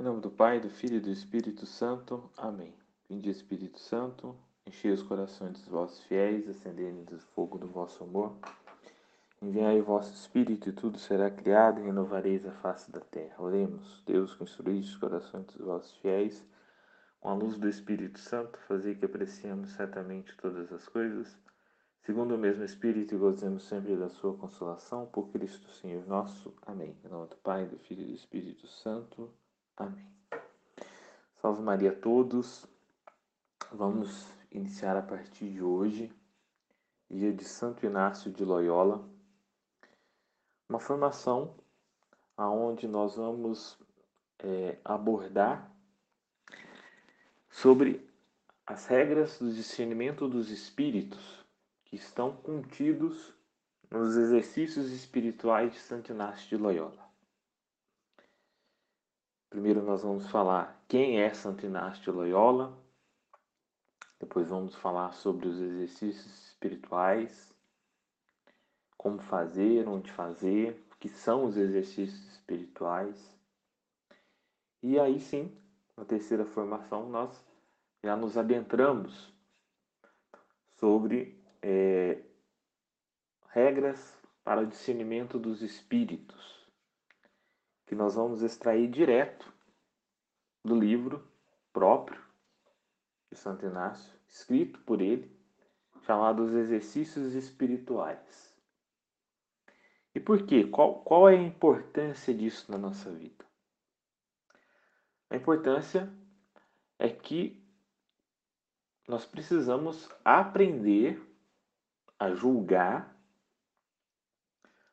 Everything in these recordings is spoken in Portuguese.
Em nome do Pai, do Filho e do Espírito Santo. Amém. Vinde, Espírito Santo, enchei os corações dos vossos fiéis, acendei-lhes o fogo do vosso amor. Enviai o vosso Espírito e tudo será criado e renovareis a face da terra. Oremos, Deus, que os corações dos vossos fiéis, com a luz do Espírito Santo, fazei que apreciemos certamente todas as coisas, segundo o mesmo Espírito e gozemos sempre da sua consolação, por Cristo Senhor nosso. Amém. Em nome do Pai, do Filho e do Espírito Santo. Amém. Salve Maria a todos. Vamos iniciar a partir de hoje, dia de Santo Inácio de Loyola, uma formação aonde nós vamos é, abordar sobre as regras do discernimento dos espíritos que estão contidos nos exercícios espirituais de Santo Inácio de Loyola. Primeiro nós vamos falar quem é Santo Inácio de Loyola, depois vamos falar sobre os exercícios espirituais, como fazer, onde fazer, o que são os exercícios espirituais. E aí sim, na terceira formação, nós já nos adentramos sobre é, regras para o discernimento dos espíritos que nós vamos extrair direto do livro próprio de Santo Inácio, escrito por ele, chamado Os Exercícios Espirituais. E por quê? Qual, qual é a importância disso na nossa vida? A importância é que nós precisamos aprender a julgar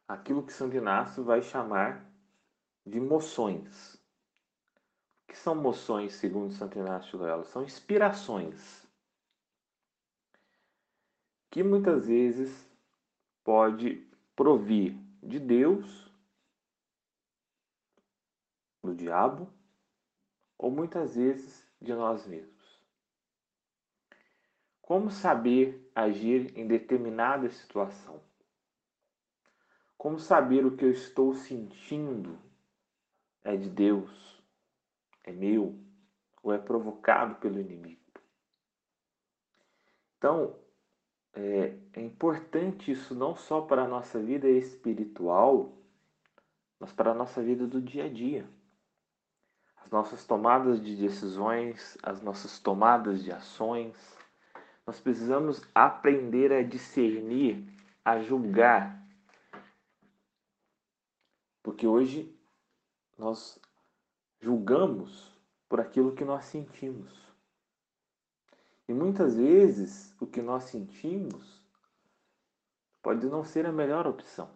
aquilo que Santo Inácio vai chamar de moções. O que são moções, segundo Santo Inácio Loyola? São inspirações que muitas vezes pode provir de Deus, do diabo, ou muitas vezes de nós mesmos. Como saber agir em determinada situação? Como saber o que eu estou sentindo é de Deus, é meu, ou é provocado pelo inimigo. Então, é, é importante isso não só para a nossa vida espiritual, mas para a nossa vida do dia a dia. As nossas tomadas de decisões, as nossas tomadas de ações, nós precisamos aprender a discernir, a julgar. Porque hoje nós julgamos por aquilo que nós sentimos. E muitas vezes o que nós sentimos pode não ser a melhor opção.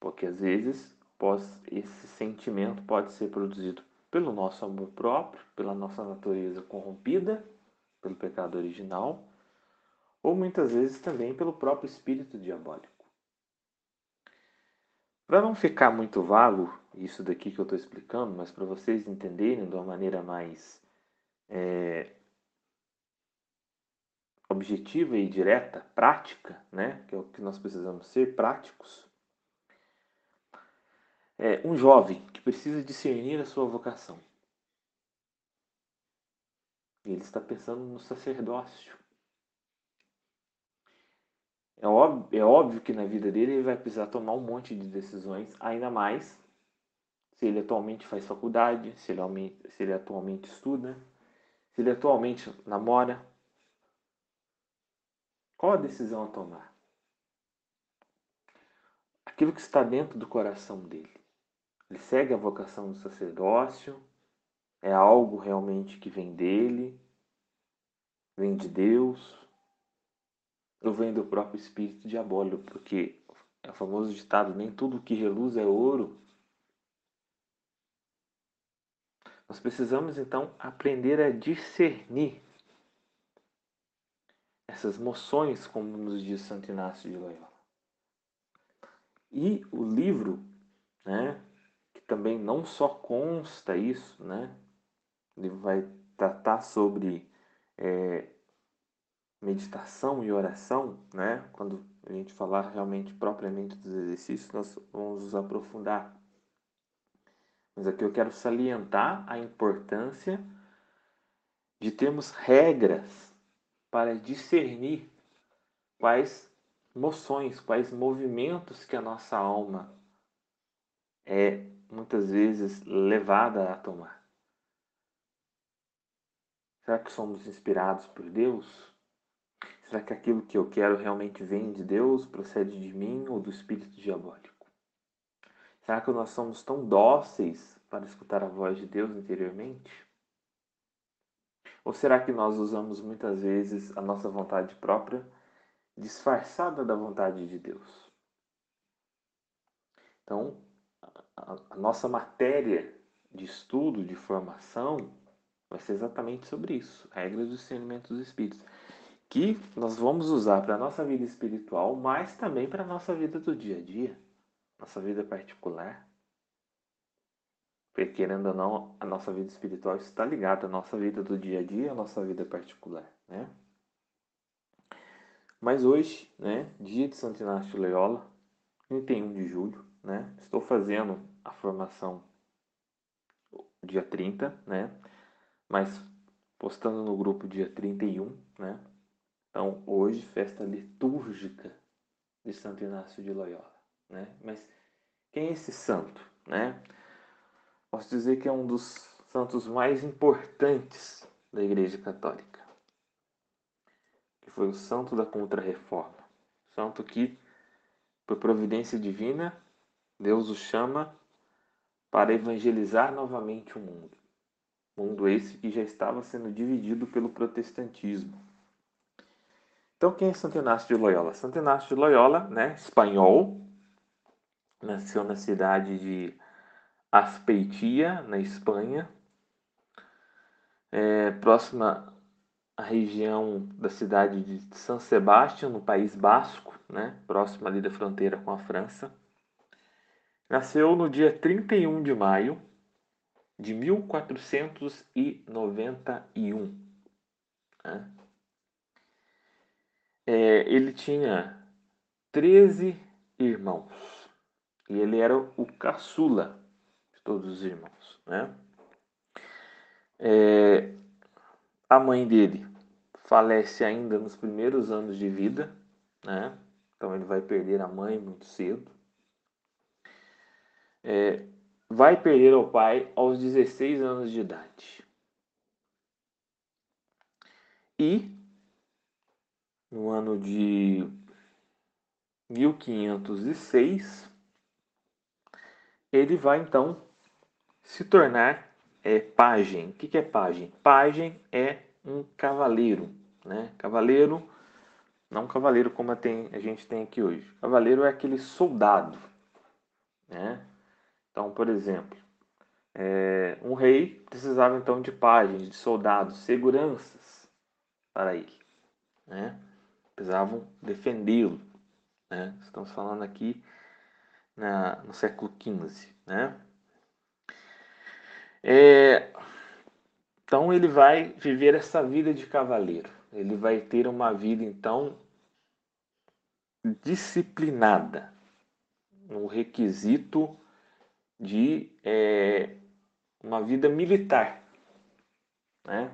Porque às vezes esse sentimento pode ser produzido pelo nosso amor próprio, pela nossa natureza corrompida, pelo pecado original, ou muitas vezes também pelo próprio espírito diabólico. Para não ficar muito vago isso daqui que eu estou explicando, mas para vocês entenderem de uma maneira mais é, objetiva e direta, prática, né, que é o que nós precisamos ser práticos. É um jovem que precisa discernir a sua vocação. Ele está pensando no sacerdócio. É óbvio, é óbvio que na vida dele ele vai precisar tomar um monte de decisões, ainda mais se ele atualmente faz faculdade, se ele, se ele atualmente estuda, se ele atualmente namora. Qual a decisão a tomar? Aquilo que está dentro do coração dele. Ele segue a vocação do sacerdócio, é algo realmente que vem dele, vem de Deus, vem do próprio espírito diabólico, porque é o famoso ditado: nem tudo que reluz é ouro. Nós precisamos então aprender a discernir essas moções, como nos diz Santo Inácio de Loyola. E o livro, né, que também não só consta isso, né, ele vai tratar sobre é, meditação e oração, né? Quando a gente falar realmente propriamente dos exercícios, nós vamos nos aprofundar. Mas aqui eu quero salientar a importância de termos regras para discernir quais moções, quais movimentos que a nossa alma é muitas vezes levada a tomar. Será que somos inspirados por Deus? Será que aquilo que eu quero realmente vem de Deus, procede de mim ou do espírito diabólico? Será que nós somos tão dóceis para escutar a voz de Deus interiormente? Ou será que nós usamos muitas vezes a nossa vontade própria disfarçada da vontade de Deus? Então, a, nossa matéria de estudo, de formação, vai ser exatamente sobre isso, regras do discernimento dos espíritos, que nós vamos usar para a nossa vida espiritual, mas também para a nossa vida do dia a dia, nossa vida particular. Porque, querendo ou não, a nossa vida espiritual está ligada à nossa vida do dia a dia, à nossa vida particular, né? Mas hoje, né, dia de Santo Inácio Loyola, 31 de julho, né, estou fazendo a formação dia 30, né, mas postando no grupo dia 31, né, então hoje festa litúrgica de Santo Inácio de Loyola, né, mas quem é esse santo, né? posso dizer que é um dos santos mais importantes da Igreja Católica, que foi o santo da Contra-Reforma, santo que, por providência divina, Deus o chama para evangelizar novamente o mundo. Mundo esse que já estava sendo dividido pelo protestantismo. Então, quem é Santo Inácio de Loyola? Santo Inácio de Loyola, né, espanhol, nasceu na cidade de Aspeitia, na Espanha, é, próxima à região da cidade de San Sebastián, no País Basco, né, próxima ali da fronteira com a França. Nasceu no dia 31 de maio de 1491. Né? É, ele tinha 13 irmãos e ele era o caçula todos os irmãos, né? É, a mãe dele falece ainda nos primeiros anos de vida, né? Então ele vai perder a mãe muito cedo. É, vai perder o pai aos 16 anos de idade. E no ano de 1506 ele vai então se tornar é, pajem. O que, que é pajem? Pajem é um cavaleiro, né? Cavaleiro, não cavaleiro como a, tem, a gente tem aqui hoje. Cavaleiro é aquele soldado, né? Então, por exemplo, é, um rei precisava então de pajens, de soldados, seguranças para ele, né? Precisavam defendê-lo, né? Estamos falando aqui na, no século XV, né? É, então ele vai viver essa vida de cavaleiro. Ele vai ter uma vida então disciplinada, no requisito de é, uma vida militar, né?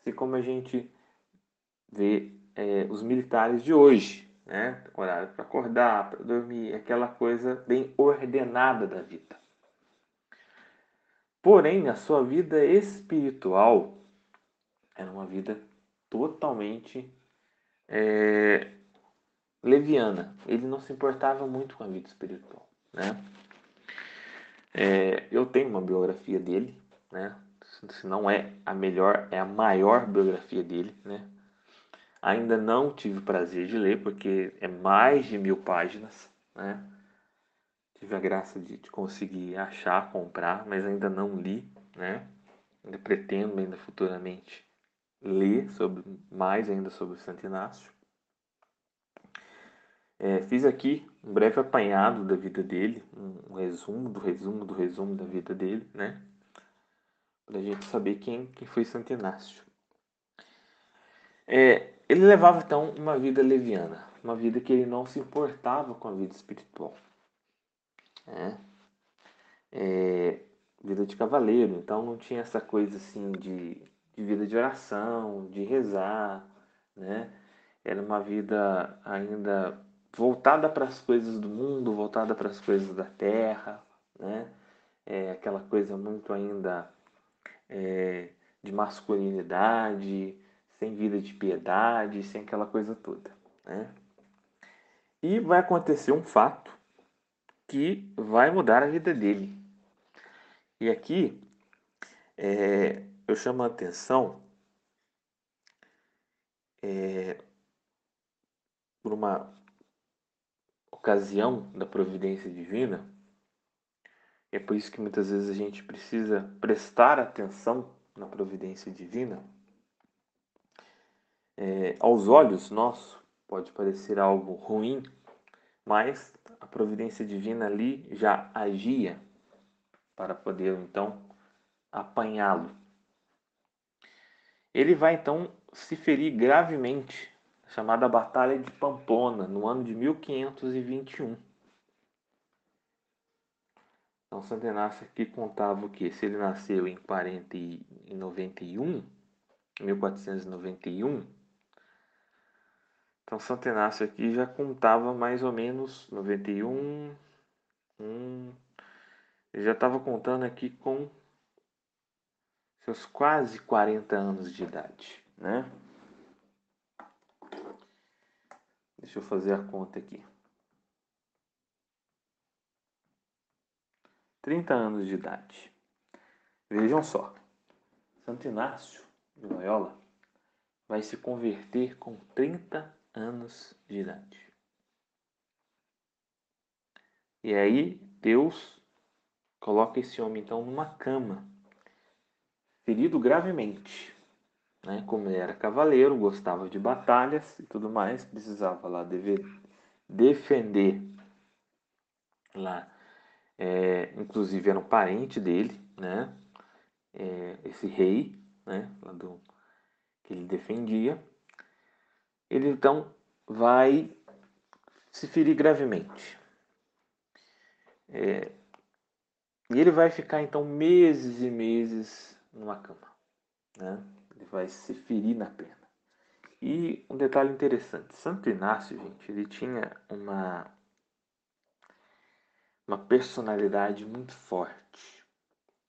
Assim como a gente vê é, os militares de hoje, né? Horário para acordar, para dormir, aquela coisa bem ordenada da vida. Porém, a sua vida espiritual era uma vida totalmente é, leviana. Ele não se importava muito com a vida espiritual, né? É, eu tenho uma biografia dele, né? Se não é a melhor, é a maior biografia dele, né? Ainda não tive o prazer de ler, porque é mais de mil páginas, né? tive a graça de, de, conseguir achar, comprar, mas ainda não li, né? Ainda pretendo ainda futuramente ler sobre mais ainda sobre Santo Inácio. É, fiz aqui um breve apanhado da vida dele, um, um, resumo do resumo do resumo da vida dele, né? Para a gente saber quem, quem foi Santo Inácio. É, ele levava então uma vida leviana, uma vida que ele não se importava com a vida espiritual. Né? É, vida de cavaleiro, então não tinha essa coisa assim de, de vida de oração, de rezar, né? Era uma vida ainda voltada para as coisas do mundo, voltada para as coisas da terra, né? É aquela coisa muito ainda é, de masculinidade, sem vida de piedade, sem aquela coisa toda, né? E vai acontecer um fato que vai mudar a vida dele. E aqui é, eu chamo a atenção é, por uma ocasião da providência divina. É por isso que muitas vezes a gente precisa prestar atenção na providência divina. É, aos olhos nossos pode parecer algo ruim, mas a providência divina ali já agia para poder então apanhá-lo. Ele vai então se ferir gravemente, chamada Batalha de Pamplona, no ano de 1521. Então, Inácio aqui contava o que? Se ele nasceu em 40 e 91, 1491, então Santo Inácio aqui já contava mais ou menos 91, um, ele já estava contando aqui com seus quase 40 anos de idade, né? Deixa eu fazer a conta aqui. 30 anos de idade. Vejam só, Santo Inácio de Loyola vai se converter com 30 anos de idade. E aí Deus coloca esse homem então numa cama, ferido gravemente. Né? Como ele era cavaleiro, gostava de batalhas e tudo mais, precisava lá dever, defender lá é, inclusive era um parente dele, né? É, esse rei, né? Do, que ele defendia. Ele então vai se ferir gravemente. É, e ele vai ficar então meses e meses numa cama, né? Ele vai se ferir na perna. E um detalhe interessante, Santo Inácio, gente, ele tinha uma uma personalidade muito forte.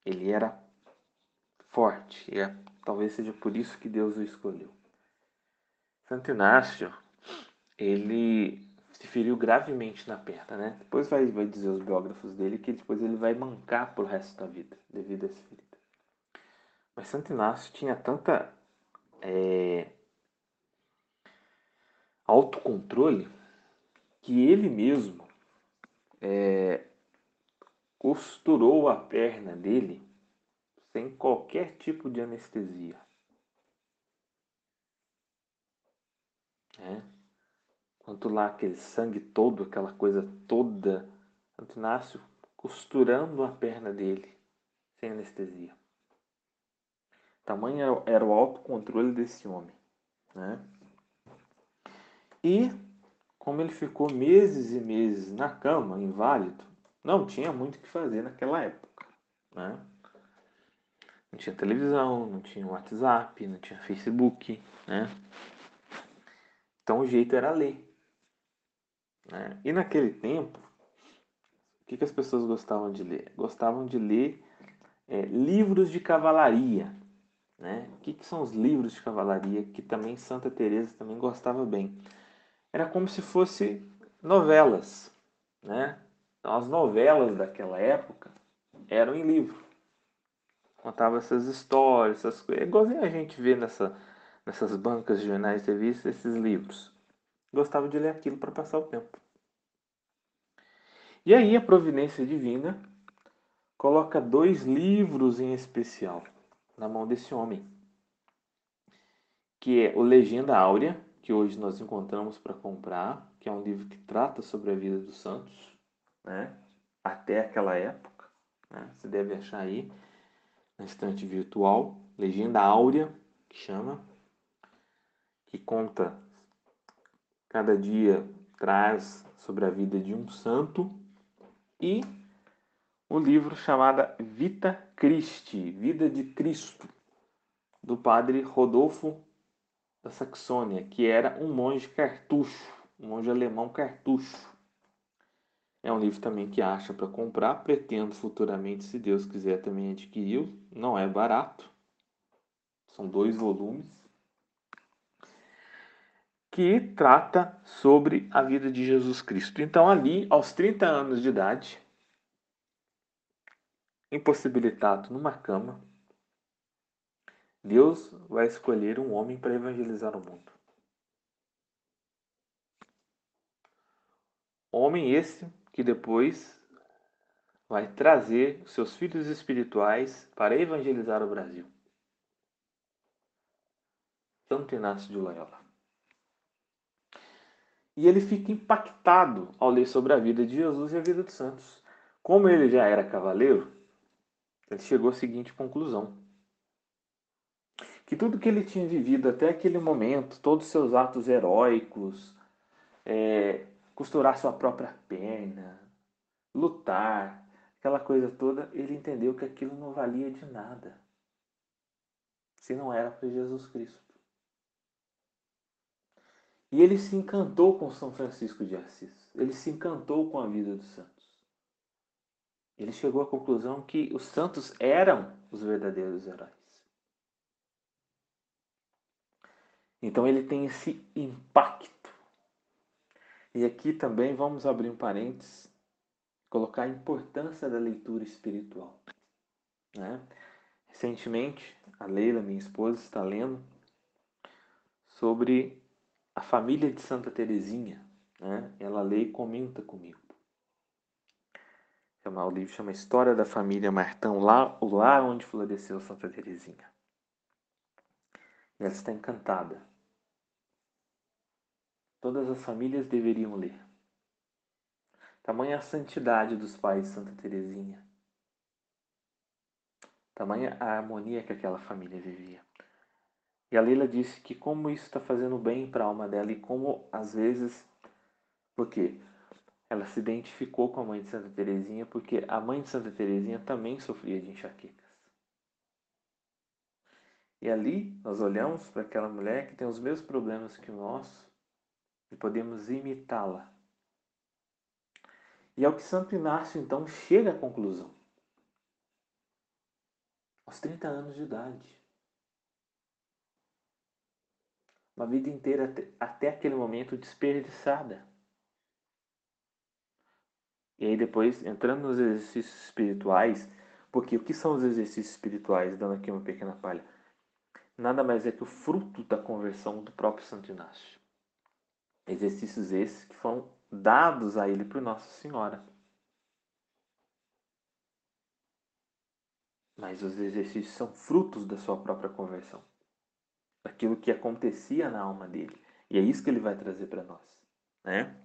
Ele era forte, e é, talvez seja por isso que Deus o escolheu. Santo Inácio, ele se feriu gravemente na perna, né? Depois vai, vai dizer os biógrafos dele que depois ele vai mancar pro resto da vida, devido a essa ferida. Mas Santo Inácio tinha tanta é, autocontrole que ele mesmo é, costurou a perna dele sem qualquer tipo de anestesia. É. Quanto lá aquele sangue todo, aquela coisa toda, Santo Inácio costurando a perna dele sem anestesia. Tamanho era o autocontrole desse homem. Né? E como ele ficou meses e meses na cama, inválido, não tinha muito o que fazer naquela época. Né? Não tinha televisão, não tinha WhatsApp, não tinha Facebook. Né? Então o jeito era ler. Né? E naquele tempo, o que, que as pessoas gostavam de ler? Gostavam de ler é, livros de cavalaria. Né? O que, que são os livros de cavalaria que também Santa Teresa também gostava bem? Era como se fosse novelas, né? Então, as novelas daquela época eram em livro. Contava essas histórias, essas coisas. É igualzinho a gente vê nessa, nessas bancas de jornais de revista esses livros. Gostava de ler aquilo para passar o tempo. E aí a providência divina coloca dois livros em especial na mão desse homem, que é o Legenda Áurea, que hoje nós encontramos para comprar, que é um livro que trata sobre a vida dos santos, né? até aquela época. Né? Você deve achar aí na estante virtual, Legenda Áurea, que chama, que conta cada dia traz sobre a vida de um santo e o livro chamado Vita Christi, Vida de Cristo, do padre Rodolfo da Saxônia, que era um monge cartucho, um monge alemão cartucho. É um livro também que acha para comprar, pretendo futuramente, se Deus quiser, também adquirir. Não é barato, são dois volumes, que trata sobre a vida de Jesus Cristo. Então, ali, aos 30 anos de idade, impossibilitado numa cama, Deus vai escolher um homem para evangelizar o mundo. Homem esse que depois vai trazer seus filhos espirituais para evangelizar o Brasil. Santo Inácio de Loyola. E ele fica impactado ao ler sobre a vida de Jesus e a vida dos santos. Como ele já era cavaleiro, ele chegou à seguinte conclusão: que tudo que ele tinha vivido até aquele momento, todos os seus atos heróicos, é, costurar sua própria perna, lutar, aquela coisa toda, ele entendeu que aquilo não valia de nada se não era para Jesus Cristo. E ele se encantou com São Francisco de Assis. Ele se encantou com a vida dos santos ele chegou à conclusão que os santos eram os verdadeiros heróis. Então ele tem esse impacto. E aqui também vamos abrir um parênteses, colocar a importância da leitura espiritual. Né? Recentemente, a Leila, minha esposa, está lendo sobre a família de Santa Teresinha. Né? Ela lê e comenta comigo o livro chama História da Família Martão, lá, o onde floresceu Santa Teresinha. E ela está encantada. Todas as famílias deveriam ler. Tamanha a santidade dos pais de Santa Teresinha. Tamanha a harmonia que aquela família vivia. E a Leila disse que como isso está fazendo bem para a alma dela e como às vezes, porque ela se identificou com a mãe de Santa Teresinha porque a mãe de Santa Teresinha também sofria de enxaquecas. E ali nós olhamos para aquela mulher que tem os mesmos problemas que nós e podemos imitá-la. E é o que Santo Inácio então chega à conclusão. Aos 30 anos de idade. Uma vida inteira até, aquele momento desperdiçada. E aí depois, entrando nos exercícios espirituais, porque o que são os exercícios espirituais? Dando aqui uma pequena palha. Nada mais é que o fruto da conversão do próprio Santo Inácio. Exercícios esses que foram dados a ele por Nossa Senhora. Mas os exercícios são frutos da sua própria conversão. Daquilo que acontecia na alma dele. E é isso que ele vai trazer para nós. Né?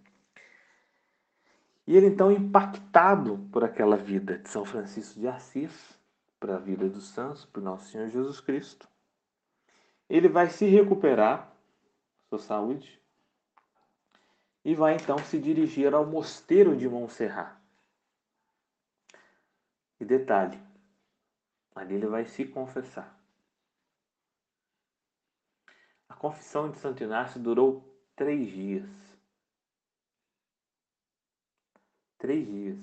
E ele então, impactado por aquela vida de São Francisco de Assis, para a vida dos santos, por nosso Senhor Jesus Cristo, ele vai se recuperar sua saúde e vai então se dirigir ao mosteiro de Montserrat. E detalhe, ali ele vai se confessar. A confissão de Santo Inácio durou três dias. Três dias.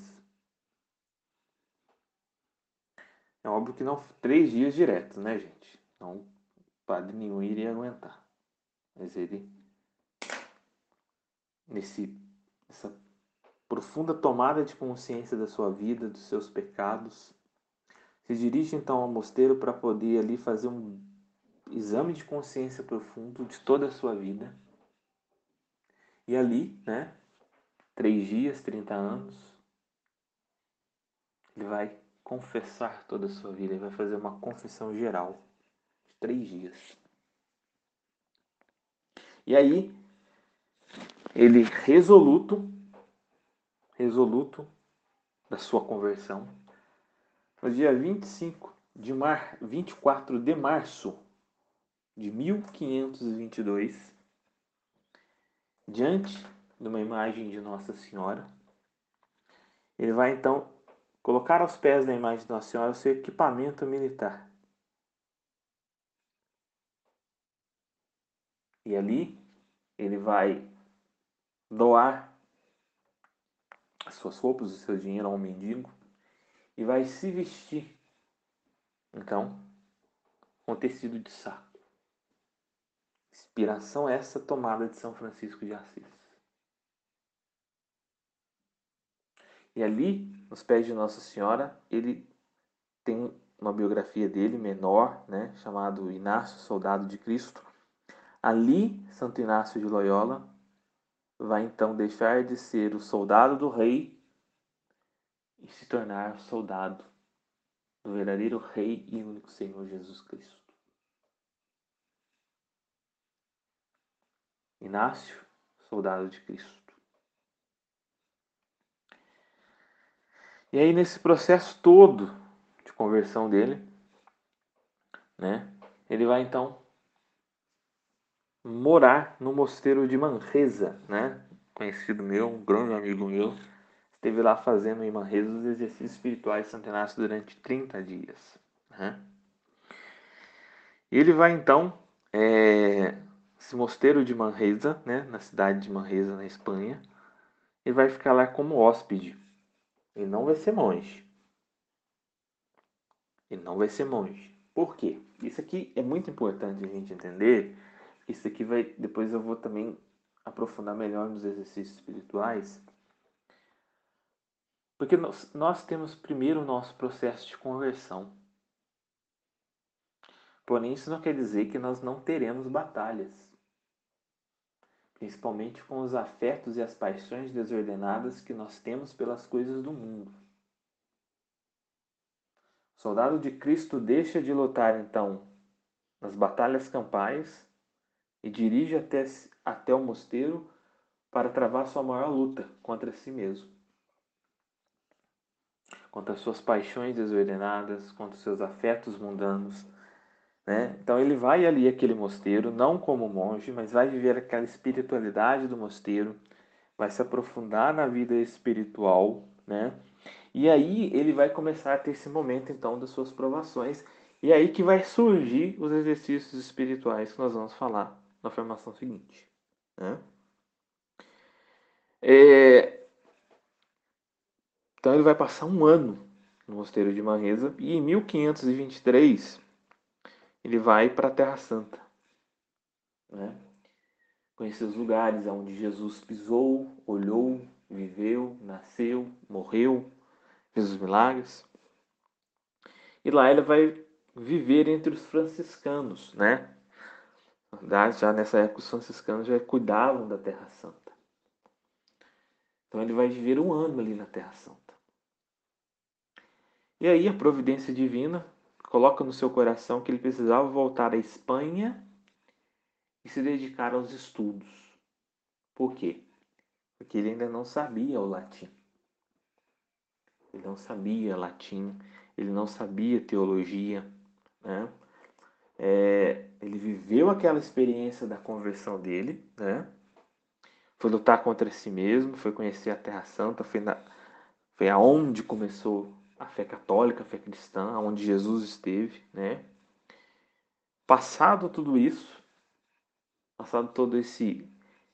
É óbvio que não três dias diretos, né, gente? Não padre nenhum iria aguentar. Mas ele nesse essa profunda tomada de consciência da sua vida, dos seus pecados, se dirige então ao mosteiro para poder ali fazer um exame de consciência profundo de toda a sua vida. E ali, né, três dias, 30 anos, ele vai confessar toda a sua vida, ele vai fazer uma confissão geral de três dias. E aí, ele resoluto, resoluto da sua conversão, no dia 25 de mar, 24 de março de 1522, diante de uma imagem de Nossa Senhora. Ele vai então colocar aos pés da imagem de Nossa Senhora o seu equipamento militar. E ali ele vai doar as suas roupas, o seu dinheiro a um mendigo e vai se vestir, então, com tecido de saco. Inspiração essa tomada de São Francisco de Assis. E ali, nos pés de Nossa Senhora, ele tem uma biografia dele menor, né, chamado Inácio, Soldado de Cristo. Ali, Santo Inácio de Loyola vai então deixar de ser o soldado do rei e se tornar soldado do verdadeiro Rei e único Senhor Jesus Cristo. Inácio, soldado de Cristo. E aí, nesse processo todo de conversão dele, né, ele vai então morar no mosteiro de Manresa, né, conhecido meu, um grande amigo meu, esteve lá fazendo em Manresa os exercícios espirituais de Santo Inácio durante 30 dias. Né? Ele vai então, é, esse mosteiro de Manresa, né, na cidade de Manresa, na Espanha, e vai ficar lá como hóspede. Ele não vai ser monge. Ele não vai ser monge. Por quê? Isso aqui é muito importante a gente entender. Isso aqui vai. Depois eu vou também aprofundar melhor nos exercícios espirituais. Porque nós, nós temos primeiro o nosso processo de conversão. Porém, isso não quer dizer que nós não teremos batalhas. Principalmente com os afetos e as paixões desordenadas que nós temos pelas coisas do mundo. O soldado de Cristo deixa de lutar, então, nas batalhas campais e dirige até, até o mosteiro para travar sua maior luta contra si mesmo contra suas paixões desordenadas, contra seus afetos mundanos. Né? Então ele vai ali àquele mosteiro, não como monge, mas vai viver aquela espiritualidade do mosteiro, vai se aprofundar na vida espiritual, né? E aí ele vai começar a ter esse momento então das suas provações, e é aí que vai surgir os exercícios espirituais que nós vamos falar na formação seguinte. Né? É, então ele vai passar um ano no mosteiro de Manresa e em 1523 ele vai para a Terra Santa. Né? Conhecer os lugares onde Jesus pisou, olhou, viveu, nasceu, morreu, fez os milagres. E lá ele vai viver entre os franciscanos, né? Já nessa época os franciscanos já cuidavam da Terra Santa. Então ele vai viver um ano ali na Terra Santa. E aí a providência divina coloca no seu coração que ele precisava voltar à Espanha e se dedicar aos estudos. Por quê? Porque ele ainda não sabia o latim. Ele não sabia latim, ele não sabia teologia, né? É, ele viveu aquela experiência da conversão dele, né? Foi lutar contra si mesmo, foi conhecer a Terra Santa, foi, na, foi aonde começou a fé católica, a fé cristã, onde Jesus esteve, né? Passado tudo isso, passado todo esse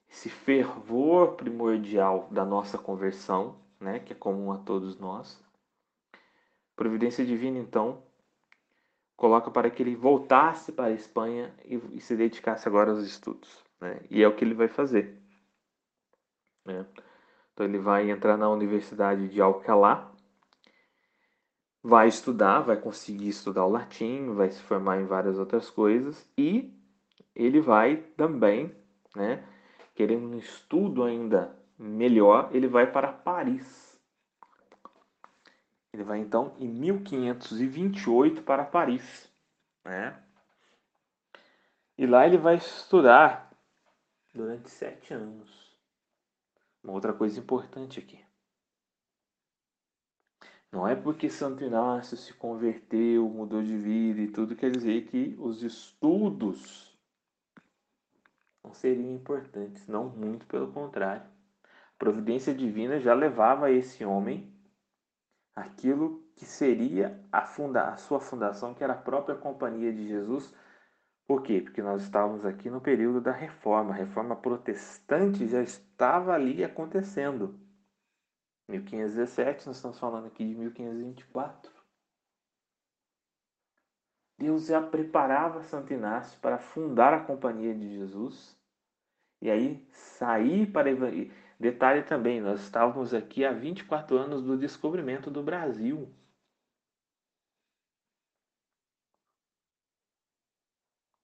esse fervor primordial da nossa conversão, né, que é comum a todos nós. Providência divina então coloca para que ele voltasse para a Espanha e, e se dedicasse agora aos estudos, né? E é o que ele vai fazer. Né? Então ele vai entrar na Universidade de Alcalá, vai estudar, vai conseguir estudar o latim, vai se formar em várias outras coisas e ele vai também, né, querendo um estudo ainda melhor, ele vai para Paris. Ele vai então em 1528 para Paris, né? E lá ele vai estudar durante sete anos. Uma outra coisa importante aqui. Não é porque Santo Inácio se converteu, mudou de vida e tudo, quer dizer que os estudos não seriam importantes, não muito pelo contrário. A providência divina já levava esse homem aquilo que seria a, funda a sua fundação, que era a própria Companhia de Jesus. Por quê? Porque nós estávamos aqui no período da reforma. A reforma protestante já estava ali acontecendo. 1517, nós estamos falando aqui de 1524. Deus já preparava Santo Inácio para fundar a Companhia de Jesus e aí sair para Detalhe também, nós estávamos aqui há 24 anos do descobrimento do Brasil.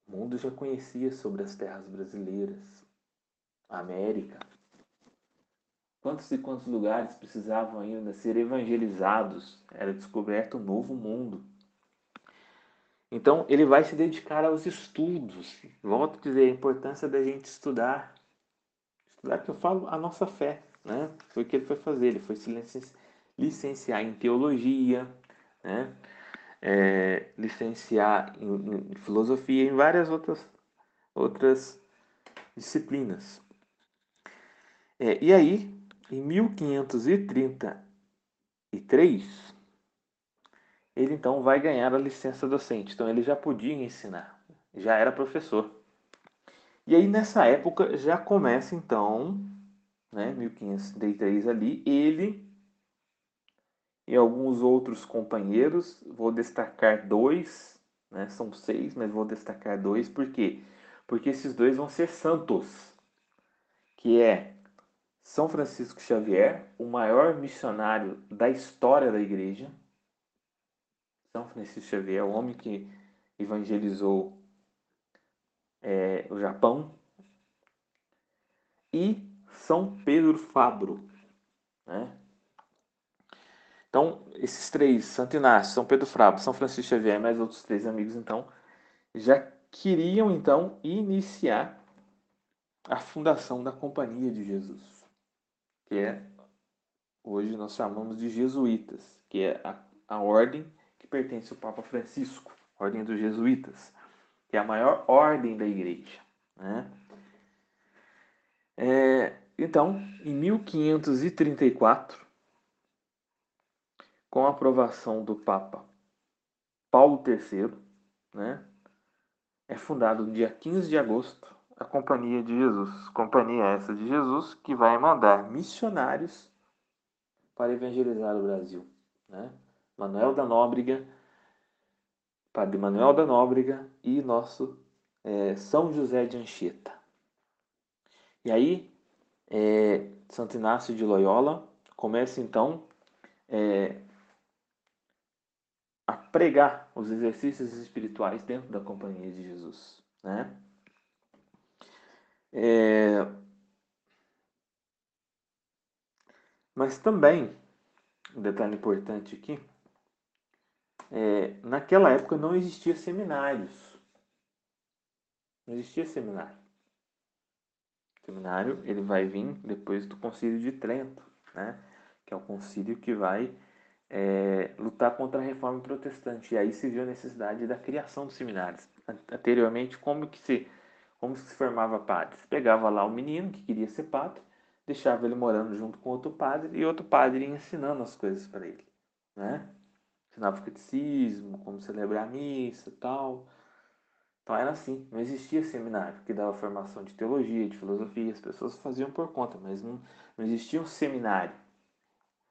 O mundo já conhecia sobre as terras brasileiras, a América. Quantos e quantos lugares precisavam ainda ser evangelizados? Era descoberto um novo mundo. Então, ele vai se dedicar aos estudos. Volto a dizer a importância da gente estudar. Estudar que eu falo a nossa fé, né? Foi o que ele foi fazer. Ele foi se licenciar em teologia, né? É, licenciar em, em filosofia em várias outras, outras disciplinas. É, e aí, em 1533, ele então vai ganhar a licença docente. Então ele já podia ensinar, já era professor. E aí nessa época já começa então, né, 1533 ali, ele e alguns outros companheiros, vou destacar dois, né, são seis, mas vou destacar dois, por quê? Porque esses dois vão ser santos, que é São Francisco Xavier, o maior missionário da história da igreja, são Francisco Xavier, o homem que evangelizou é, o Japão, e São Pedro Fabro. Né? Então, esses três, Santo Inácio, São Pedro Fabro, São Francisco Xavier mais outros três amigos, então, já queriam, então, iniciar a fundação da Companhia de Jesus, que é, hoje nós chamamos de jesuítas, que é a, a ordem pertence ao Papa Francisco, Ordem dos Jesuítas, que é a maior ordem da Igreja. Né? É, então, em 1534, com a aprovação do Papa Paulo III, né, é fundado no dia 15 de agosto a Companhia de Jesus. Companhia essa de Jesus que vai mandar missionários para evangelizar o Brasil. Né? Manuel da Nóbrega, Padre Manuel da Nóbrega e nosso é, São José de Anchieta. E aí, é, Santo Inácio de Loyola começa então é, a pregar os exercícios espirituais dentro da Companhia de Jesus. Né? É, mas também, um detalhe importante aqui, é, naquela época não existia seminários. Não existia seminário. O seminário ele vai vir depois do Concílio de Trento, né? que é o concílio que vai é, lutar contra a reforma protestante. E aí se viu a necessidade da criação dos seminários. Anteriormente, como que se, como se formava padre? Se pegava lá o menino que queria ser padre, deixava ele morando junto com outro padre e outro padre ia ensinando as coisas para ele. Né? ensinava o catecismo, como celebrar a missa tal. Então era assim, não existia seminário que dava formação de teologia, de filosofia, as pessoas faziam por conta, mas não, não existia um seminário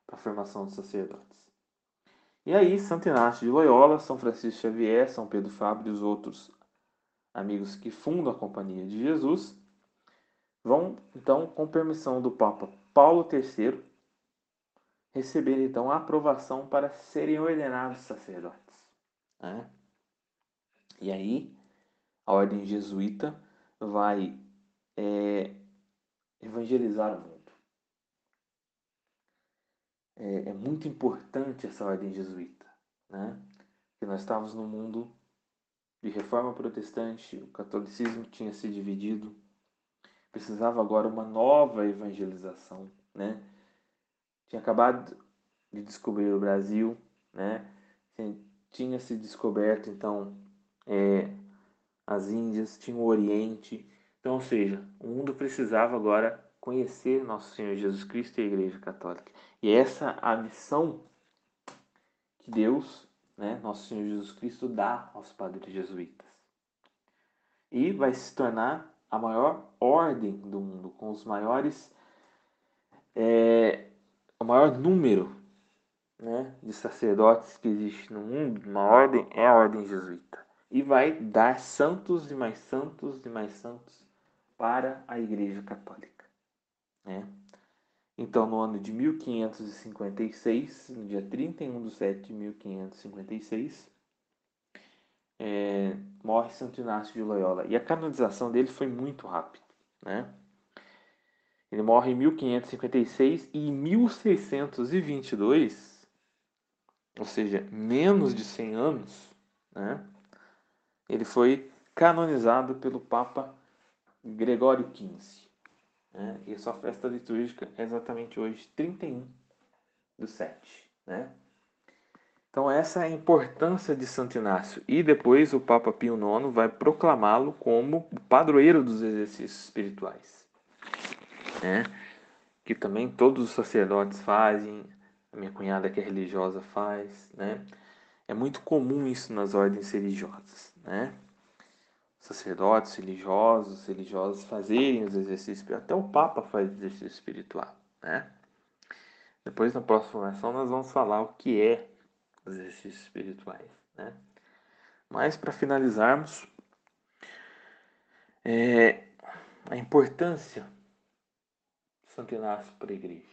para formação de sacerdotes. E aí, Santo Inácio de Loyola, São Francisco Xavier, São Pedro Fábio e os outros amigos que fundam a Companhia de Jesus vão, então, com permissão do Papa Paulo III, receber então a aprovação para serem ordenados sacerdotes. Né? E aí, a ordem jesuíta vai é, evangelizar o mundo. É, é, muito importante essa ordem jesuíta, né? Que nós estávamos num mundo de reforma protestante, o catolicismo tinha se dividido, precisava agora uma nova evangelização, né? tinha acabado de descobrir o Brasil, né? Tinha se descoberto então é, as Índias, tinha o Oriente. Então, ou seja, o mundo precisava agora conhecer nosso Senhor Jesus Cristo e a Igreja Católica. E essa a missão que Deus, né, nosso Senhor Jesus Cristo, dá aos padres jesuítas. E vai se tornar a maior ordem do mundo, com os maiores, é, o maior número né, de sacerdotes que existe no mundo, uma ordem é a ordem jesuíta. E vai dar santos e mais santos e mais santos para a Igreja Católica. Né? Então, no ano de 1556, no dia 31 de 7 de 1556, é, morre Santo Inácio de Loyola. E a canonização dele foi muito rápida. Né? Ele morre em 1556 e em 1622, ou seja, menos de 100 anos, né? ele foi canonizado pelo Papa Gregório XV. Né? E a sua festa litúrgica é exatamente hoje, 31 do 7. Né? Então, essa é a importância de Santo Inácio. E depois o Papa Pio IX vai proclamá-lo como o padroeiro dos exercícios espirituais. Né? Que também todos os sacerdotes fazem, a minha cunhada que é religiosa faz. Né? É muito comum isso nas ordens religiosas. Né? Sacerdotes religiosos, religiosos fazerem os exercícios. Até o Papa faz exercício espiritual, né? Depois, na próxima lição, nós vamos falar o que é os exercícios espirituais, né? Mas, para finalizarmos, é, a importância de Santo Inácio para a igreja.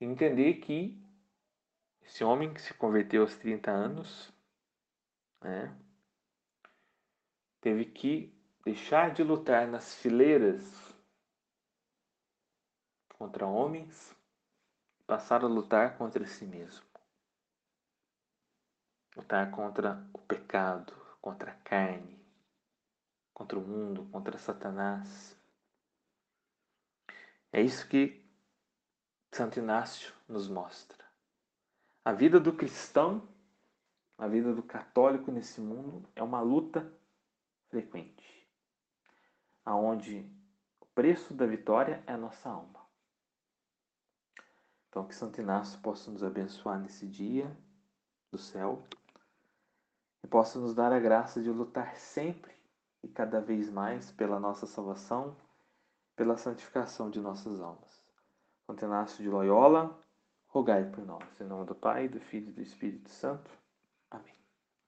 Entender que esse homem que se converteu aos 30 anos, né? Teve que deixar de lutar nas fileiras contra homens, passar a lutar contra si mesmo. Lutar contra o pecado, contra a carne, contra o mundo, contra Satanás. É isso que Santo Inácio nos mostra. A vida do cristão, a vida do católico nesse mundo é uma luta frequente, aonde o preço da vitória é a nossa alma. Então, que Santo Inácio possa nos abençoar nesse dia do céu e possa nos dar a graça de lutar sempre e cada vez mais pela nossa salvação, pela santificação de nossas almas. Santo Inácio de Loyola, rogai por nós. Em nome do Pai, do Filho e do Espírito Santo. Amém.